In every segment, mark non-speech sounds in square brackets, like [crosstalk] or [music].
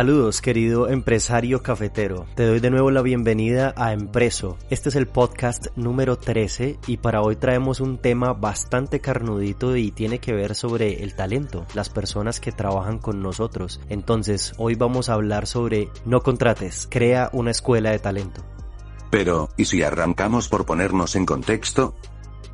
Saludos querido empresario cafetero, te doy de nuevo la bienvenida a Empreso. Este es el podcast número 13 y para hoy traemos un tema bastante carnudito y tiene que ver sobre el talento, las personas que trabajan con nosotros. Entonces hoy vamos a hablar sobre no contrates, crea una escuela de talento. Pero, ¿y si arrancamos por ponernos en contexto?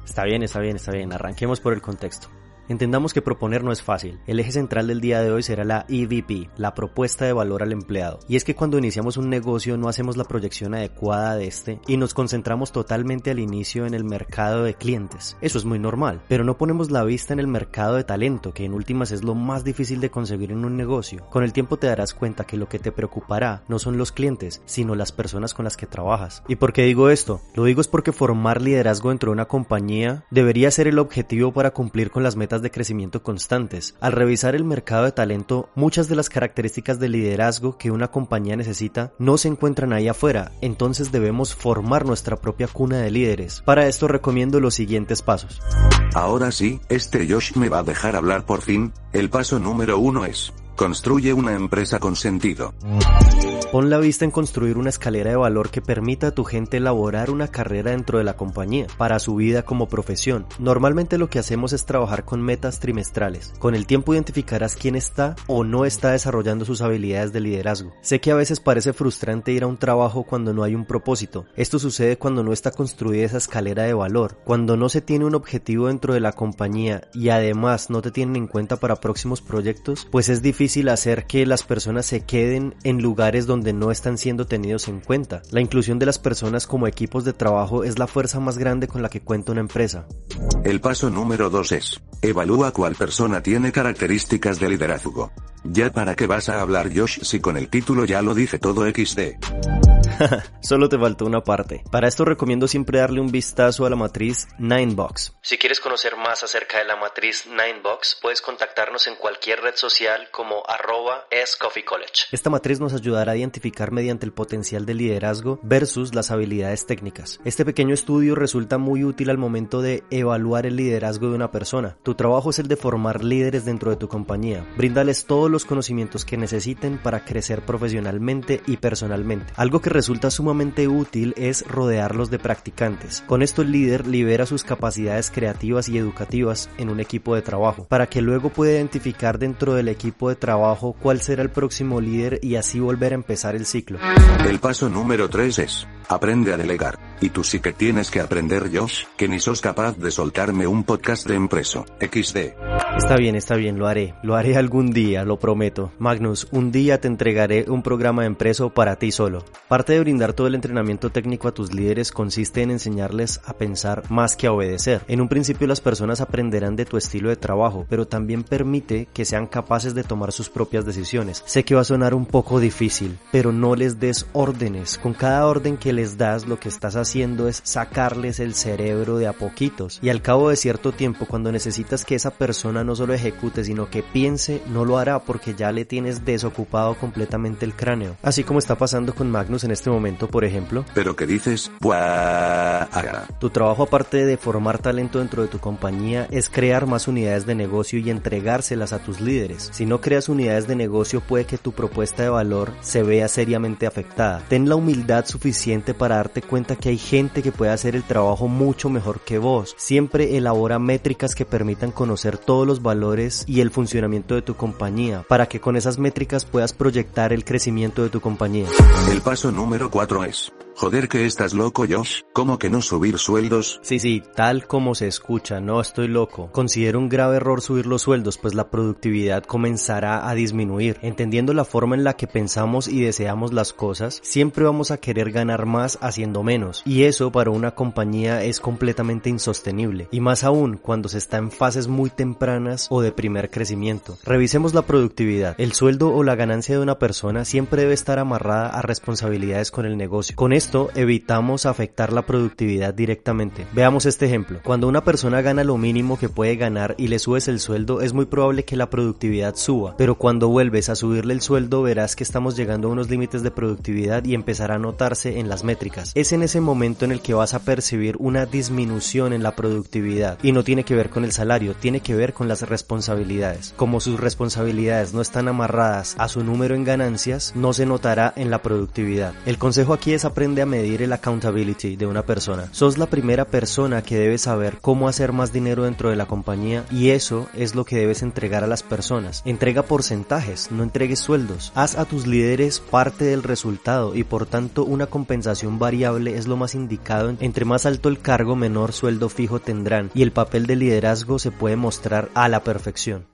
Está bien, está bien, está bien, arranquemos por el contexto. Entendamos que proponer no es fácil. El eje central del día de hoy será la EVP, la propuesta de valor al empleado. Y es que cuando iniciamos un negocio no hacemos la proyección adecuada de este y nos concentramos totalmente al inicio en el mercado de clientes. Eso es muy normal, pero no ponemos la vista en el mercado de talento, que en últimas es lo más difícil de conseguir en un negocio. Con el tiempo te darás cuenta que lo que te preocupará no son los clientes, sino las personas con las que trabajas. ¿Y por qué digo esto? Lo digo es porque formar liderazgo dentro de una compañía debería ser el objetivo para cumplir con las metas de crecimiento constantes. Al revisar el mercado de talento, muchas de las características de liderazgo que una compañía necesita no se encuentran ahí afuera, entonces debemos formar nuestra propia cuna de líderes. Para esto recomiendo los siguientes pasos. Ahora sí, este Josh me va a dejar hablar por fin. El paso número uno es, construye una empresa con sentido. Pon la vista en construir una escalera de valor que permita a tu gente elaborar una carrera dentro de la compañía para su vida como profesión. Normalmente lo que hacemos es trabajar con metas trimestrales. Con el tiempo identificarás quién está o no está desarrollando sus habilidades de liderazgo. Sé que a veces parece frustrante ir a un trabajo cuando no hay un propósito. Esto sucede cuando no está construida esa escalera de valor, cuando no se tiene un objetivo dentro de la compañía y además no te tienen en cuenta para próximos proyectos, pues es difícil hacer que las personas se queden en lugares donde no están siendo tenidos en cuenta. La inclusión de las personas como equipos de trabajo es la fuerza más grande con la que cuenta una empresa. El paso número 2 es, evalúa cuál persona tiene características de liderazgo. Ya para qué vas a hablar Josh si con el título ya lo dice todo XD. [laughs] Solo te faltó una parte. Para esto recomiendo siempre darle un vistazo a la matriz Ninebox. Si quieres conocer más acerca de la matriz Ninebox, puedes contactarnos en cualquier red social como arroba College. Esta matriz nos ayudará a identificar mediante el potencial de liderazgo versus las habilidades técnicas. Este pequeño estudio resulta muy útil al momento de evaluar el liderazgo de una persona. Tu trabajo es el de formar líderes dentro de tu compañía. Bríndales todos los conocimientos que necesiten para crecer profesionalmente y personalmente. Algo que resulta sumamente útil es rodearlos de practicantes. Con esto el líder libera sus capacidades creativas y educativas en un equipo de trabajo, para que luego pueda identificar dentro del equipo de trabajo cuál será el próximo líder y así volver a empezar el ciclo. El paso número 3 es, aprende a delegar. Y tú sí que tienes que aprender Josh, que ni sos capaz de soltarme un podcast de empreso, XD. Está bien, está bien, lo haré. Lo haré algún día, lo prometo. Magnus, un día te entregaré un programa de empreso para ti solo. Parte de brindar todo el entrenamiento técnico a tus líderes consiste en enseñarles a pensar más que a obedecer. En un principio las personas aprenderán de tu estilo de trabajo, pero también permite que sean capaces de tomar sus propias decisiones. Sé que va a sonar un poco difícil, pero no les des órdenes. Con cada orden que les das, lo que estás haciendo es sacarles el cerebro de a poquitos. Y al cabo de cierto tiempo, cuando necesitas que esa persona no solo ejecute, sino que piense, no lo hará porque ya le tienes desocupado completamente el cráneo. Así como está pasando con Magnus en este momento, por ejemplo. ¿Pero qué dices? Tu trabajo aparte de formar talento dentro de tu compañía es crear más unidades de negocio y entregárselas a tus líderes. Si no creas unidades de negocio puede que tu propuesta de valor se vea seriamente afectada. Ten la humildad suficiente para darte cuenta que hay gente que puede hacer el trabajo mucho mejor que vos. Siempre elabora métricas que permitan conocer todos los valores y el funcionamiento de tu compañía para que con esas métricas puedas proyectar el crecimiento de tu compañía. El paso número 4 es Joder que estás loco Josh, ¿cómo que no subir sueldos? Sí, sí, tal como se escucha, no estoy loco. Considero un grave error subir los sueldos, pues la productividad comenzará a disminuir. Entendiendo la forma en la que pensamos y deseamos las cosas, siempre vamos a querer ganar más haciendo menos. Y eso para una compañía es completamente insostenible. Y más aún cuando se está en fases muy tempranas o de primer crecimiento. Revisemos la productividad. El sueldo o la ganancia de una persona siempre debe estar amarrada a responsabilidades con el negocio. Con esto evitamos afectar la productividad directamente. Veamos este ejemplo. Cuando una persona gana lo mínimo que puede ganar y le subes el sueldo, es muy probable que la productividad suba. Pero cuando vuelves a subirle el sueldo, verás que estamos llegando a unos límites de productividad y empezará a notarse en las métricas. Es en ese momento en el que vas a percibir una disminución en la productividad. Y no tiene que ver con el salario, tiene que ver con las responsabilidades. Como sus responsabilidades no están amarradas a su número en ganancias, no se notará en la productividad. El consejo aquí es aprender a medir el accountability de una persona. Sos la primera persona que debe saber cómo hacer más dinero dentro de la compañía y eso es lo que debes entregar a las personas. Entrega porcentajes, no entregues sueldos. Haz a tus líderes parte del resultado y por tanto una compensación variable es lo más indicado. Entre más alto el cargo, menor sueldo fijo tendrán y el papel de liderazgo se puede mostrar a la perfección.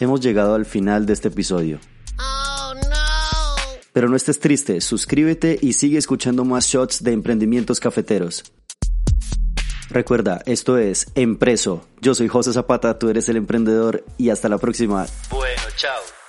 Hemos llegado al final de este episodio. Pero no estés triste, suscríbete y sigue escuchando más shots de emprendimientos cafeteros. Recuerda, esto es Empreso. Yo soy José Zapata, tú eres el emprendedor y hasta la próxima. Bueno, chao.